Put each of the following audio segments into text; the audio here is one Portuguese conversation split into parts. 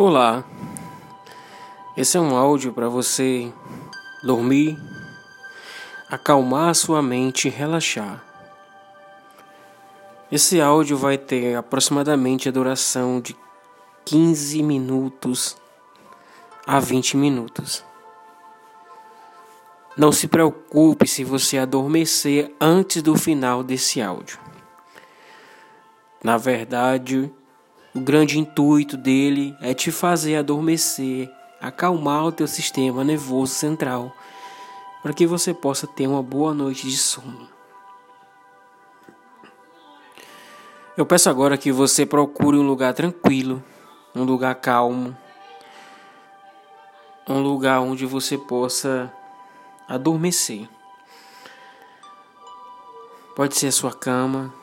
Olá, esse é um áudio para você dormir, acalmar sua mente e relaxar. Esse áudio vai ter aproximadamente a duração de 15 minutos a 20 minutos. Não se preocupe se você adormecer antes do final desse áudio. Na verdade, o grande intuito dele é te fazer adormecer, acalmar o teu sistema nervoso central, para que você possa ter uma boa noite de sono. Eu peço agora que você procure um lugar tranquilo, um lugar calmo, um lugar onde você possa adormecer. Pode ser a sua cama.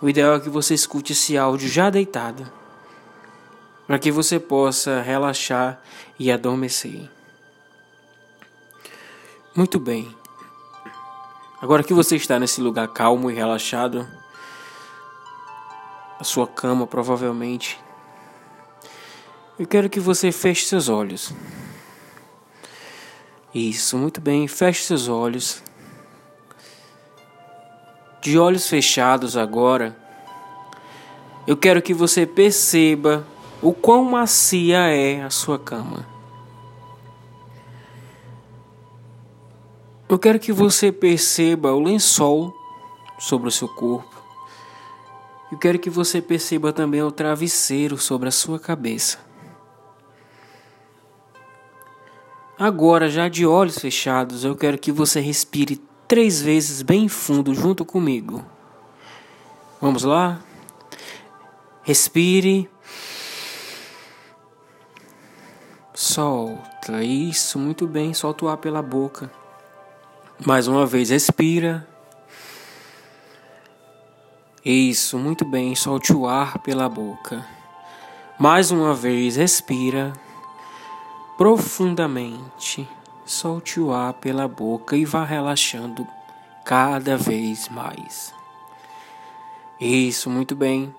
O ideal é que você escute esse áudio já deitado para que você possa relaxar e adormecer. Muito bem. Agora que você está nesse lugar calmo e relaxado, a sua cama provavelmente, eu quero que você feche seus olhos. Isso, muito bem, feche seus olhos. De olhos fechados agora, eu quero que você perceba o quão macia é a sua cama. Eu quero que você perceba o lençol sobre o seu corpo. Eu quero que você perceba também o travesseiro sobre a sua cabeça. Agora, já de olhos fechados, eu quero que você respire três vezes bem fundo junto comigo. Vamos lá? Respire. Solta. Isso, muito bem. Solta o ar pela boca. Mais uma vez, respira. Isso, muito bem. Solte o ar pela boca. Mais uma vez, respira profundamente. Solte o ar pela boca e vá relaxando cada vez mais. Isso, muito bem.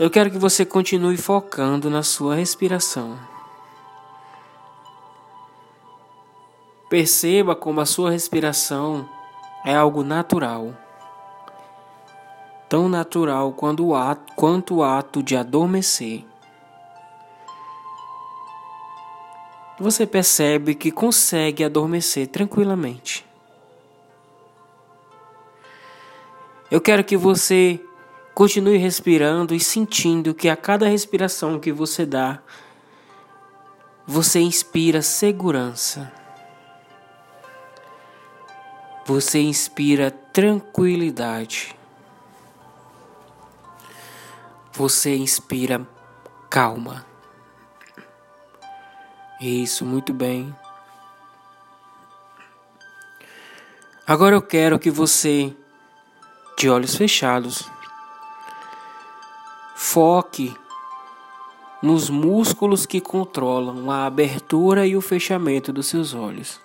Eu quero que você continue focando na sua respiração. Perceba como a sua respiração é algo natural. Tão natural quanto o ato, quanto o ato de adormecer. Você percebe que consegue adormecer tranquilamente. Eu quero que você Continue respirando e sentindo que a cada respiração que você dá, você inspira segurança. Você inspira tranquilidade. Você inspira calma. Isso, muito bem. Agora eu quero que você, de olhos fechados, Foque nos músculos que controlam a abertura e o fechamento dos seus olhos.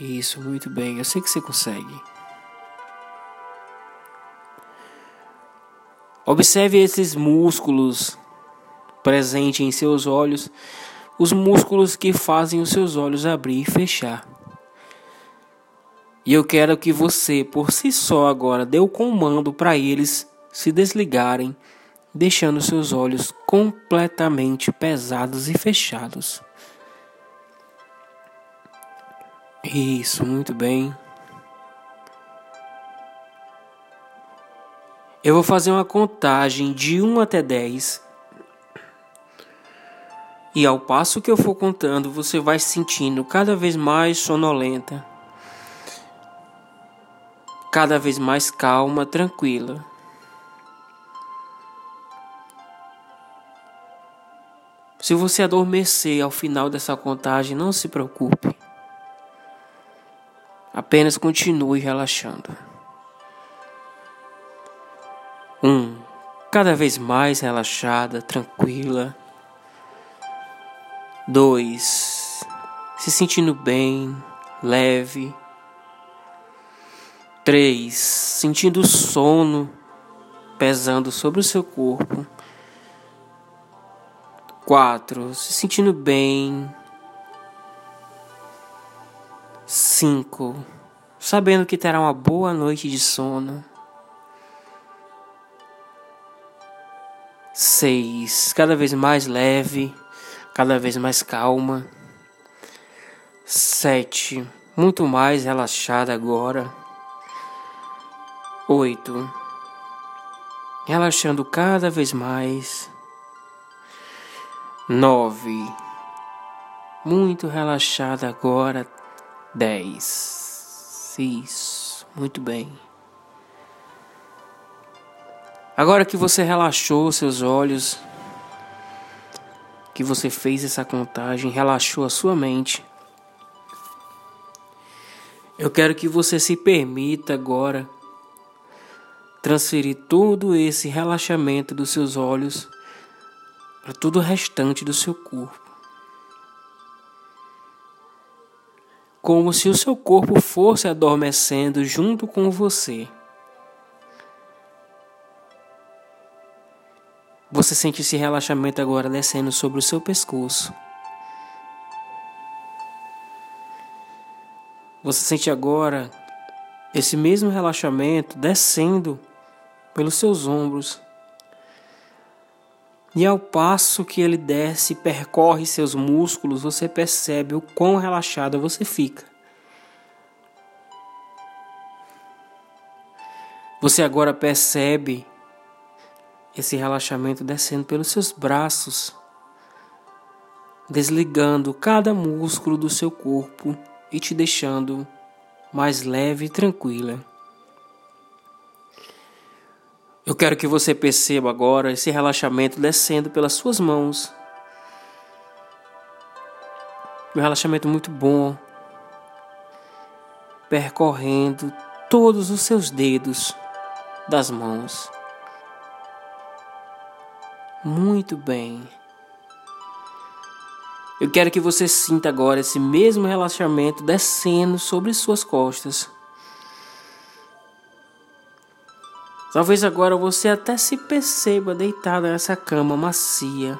Isso, muito bem, eu sei que você consegue. Observe esses músculos presentes em seus olhos, os músculos que fazem os seus olhos abrir e fechar. E eu quero que você, por si só agora, dê o comando para eles se desligarem, deixando seus olhos completamente pesados e fechados. Isso, muito bem. Eu vou fazer uma contagem de 1 até 10. E ao passo que eu for contando, você vai se sentindo cada vez mais sonolenta, cada vez mais calma, tranquila. Se você adormecer ao final dessa contagem, não se preocupe. Apenas continue relaxando. Um, cada vez mais relaxada, tranquila. Dois, se sentindo bem, leve. Três, sentindo sono pesando sobre o seu corpo. Quatro, se sentindo bem. Cinco, sabendo que terá uma boa noite de sono. Seis, cada vez mais leve, cada vez mais calma. Sete, muito mais relaxada agora. Oito, relaxando cada vez mais. Nove, muito relaxada agora. Dez, isso, muito bem. Agora que você relaxou seus olhos, que você fez essa contagem, relaxou a sua mente, eu quero que você se permita agora transferir todo esse relaxamento dos seus olhos para todo o restante do seu corpo. Como se o seu corpo fosse adormecendo junto com você. Você sente esse relaxamento agora descendo sobre o seu pescoço. Você sente agora esse mesmo relaxamento descendo pelos seus ombros. E ao passo que ele desce e percorre seus músculos, você percebe o quão relaxada você fica. Você agora percebe esse relaxamento descendo pelos seus braços, desligando cada músculo do seu corpo e te deixando mais leve e tranquila. Eu quero que você perceba agora esse relaxamento descendo pelas suas mãos. Um relaxamento muito bom, percorrendo todos os seus dedos das mãos. Muito bem. Eu quero que você sinta agora esse mesmo relaxamento descendo sobre suas costas. Talvez agora você até se perceba deitada nessa cama macia.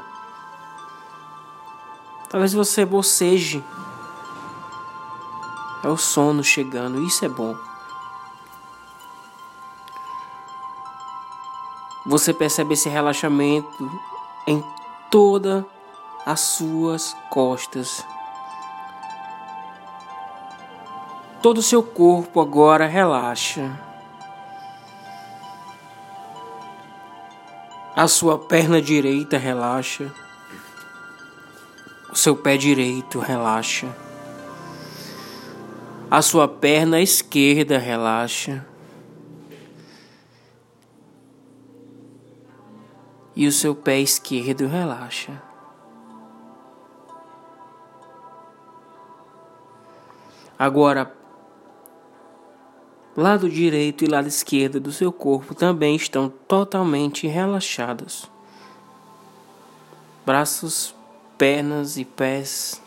Talvez você boceje. É o sono chegando, isso é bom. Você percebe esse relaxamento em toda as suas costas. Todo o seu corpo agora relaxa. A sua perna direita relaxa. O seu pé direito relaxa. A sua perna esquerda relaxa. e o seu pé esquerdo relaxa. Agora, lado direito e lado esquerdo do seu corpo também estão totalmente relaxados. Braços, pernas e pés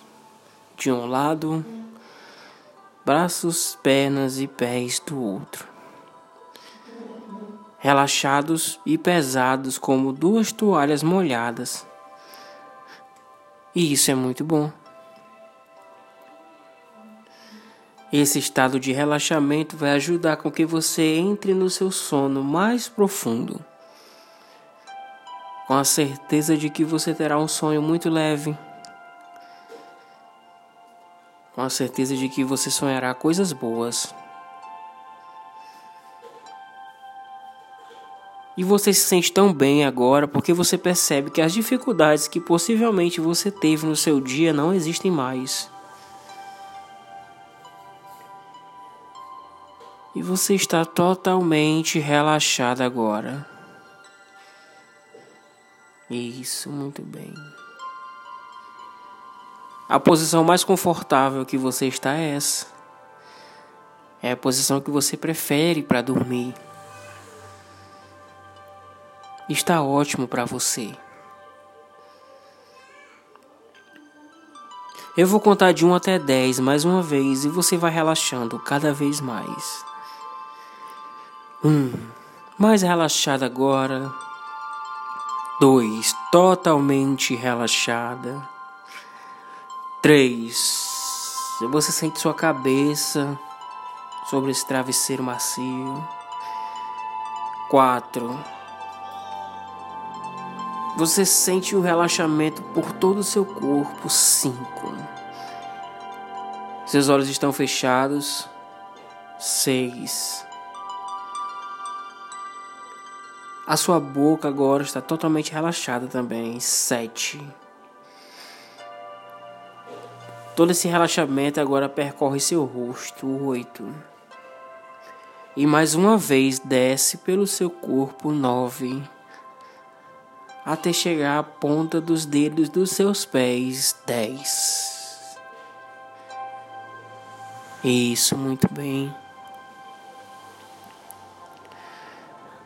de um lado, braços, pernas e pés do outro relaxados e pesados como duas toalhas molhadas. E isso é muito bom. Esse estado de relaxamento vai ajudar com que você entre no seu sono mais profundo, com a certeza de que você terá um sonho muito leve, com a certeza de que você sonhará coisas boas. E você se sente tão bem agora porque você percebe que as dificuldades que possivelmente você teve no seu dia não existem mais. E você está totalmente relaxado agora. Isso, muito bem. A posição mais confortável que você está é essa. É a posição que você prefere para dormir está ótimo para você. Eu vou contar de 1 até 10 mais uma vez e você vai relaxando cada vez mais. Um, mais relaxado agora. Dois, totalmente relaxada. Três, você sente sua cabeça sobre esse travesseiro macio. Quatro, você sente o relaxamento por todo o seu corpo. Cinco, seus olhos estão fechados. Seis, A sua boca agora está totalmente relaxada também. Sete. Todo esse relaxamento agora percorre seu rosto. Oito. E mais uma vez desce pelo seu corpo. Nove. Até chegar à ponta dos dedos dos seus pés. Dez. Isso, muito bem.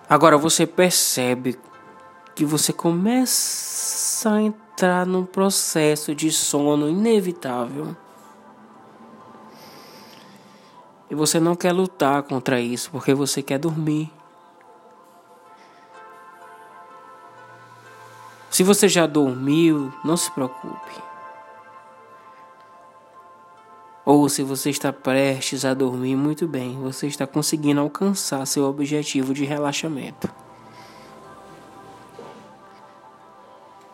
Agora você percebe que você começa a entrar num processo de sono inevitável. E você não quer lutar contra isso porque você quer dormir. Se você já dormiu, não se preocupe. Ou se você está prestes a dormir muito bem, você está conseguindo alcançar seu objetivo de relaxamento.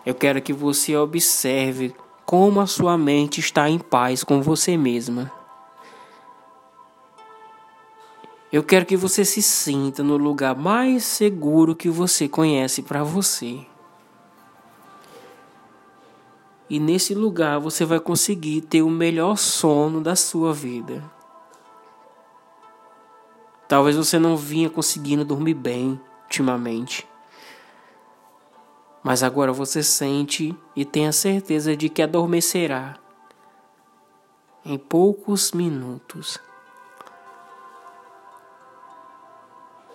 Eu quero que você observe como a sua mente está em paz com você mesma. Eu quero que você se sinta no lugar mais seguro que você conhece para você. E nesse lugar você vai conseguir ter o melhor sono da sua vida. Talvez você não vinha conseguindo dormir bem ultimamente. Mas agora você sente e tem a certeza de que adormecerá em poucos minutos.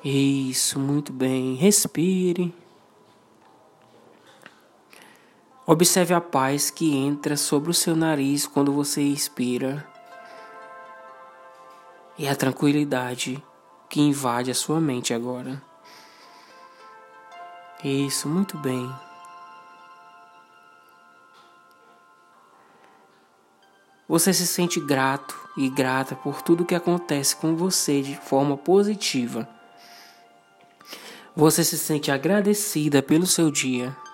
Isso, muito bem. Respire. Observe a paz que entra sobre o seu nariz quando você expira e a tranquilidade que invade a sua mente agora. Isso, muito bem. Você se sente grato e grata por tudo que acontece com você de forma positiva. Você se sente agradecida pelo seu dia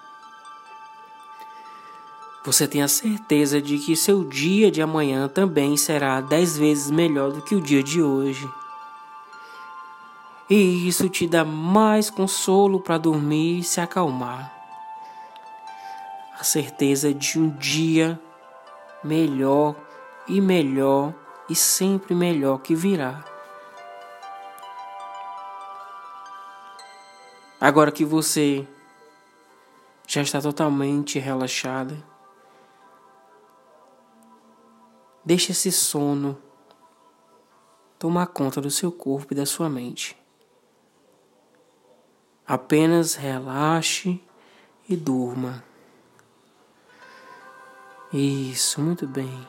você tem a certeza de que seu dia de amanhã também será dez vezes melhor do que o dia de hoje. E isso te dá mais consolo para dormir e se acalmar. A certeza de um dia melhor e melhor e sempre melhor que virá. Agora que você já está totalmente relaxada, Deixe esse sono tomar conta do seu corpo e da sua mente. Apenas relaxe e durma. Isso, muito bem.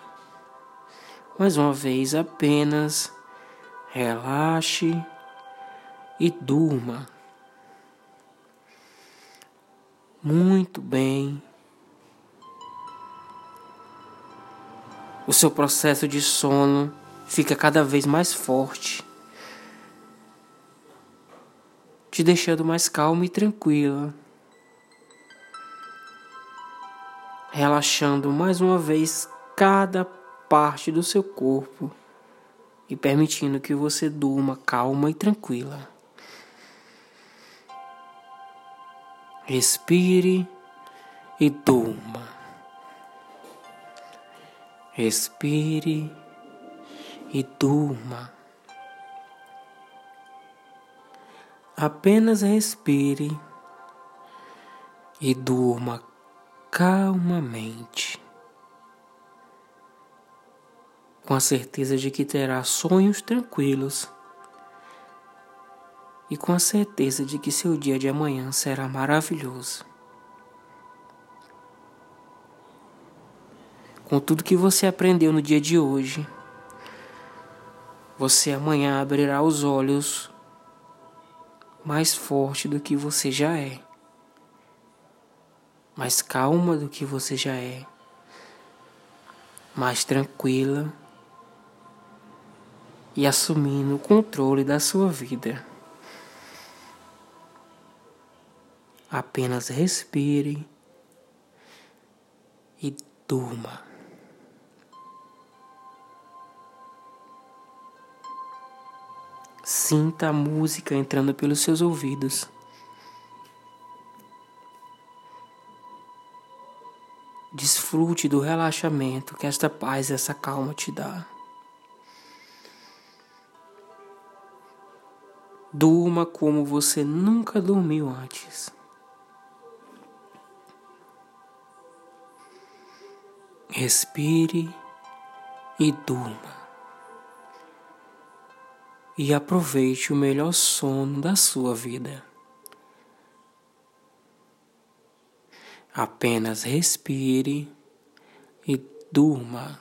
Mais uma vez, apenas relaxe e durma. Muito bem. O seu processo de sono fica cada vez mais forte, te deixando mais calma e tranquila, relaxando mais uma vez cada parte do seu corpo e permitindo que você durma calma e tranquila. Respire e durma. Respire e durma. Apenas respire e durma calmamente, com a certeza de que terá sonhos tranquilos e com a certeza de que seu dia de amanhã será maravilhoso. Com tudo que você aprendeu no dia de hoje, você amanhã abrirá os olhos mais forte do que você já é. mais calma do que você já é, mais tranquila e assumindo o controle da sua vida. Apenas respire e durma. Sinta a música entrando pelos seus ouvidos. Desfrute do relaxamento que esta paz e essa calma te dá. Durma como você nunca dormiu antes. Respire e durma. E aproveite o melhor sono da sua vida. Apenas respire e durma.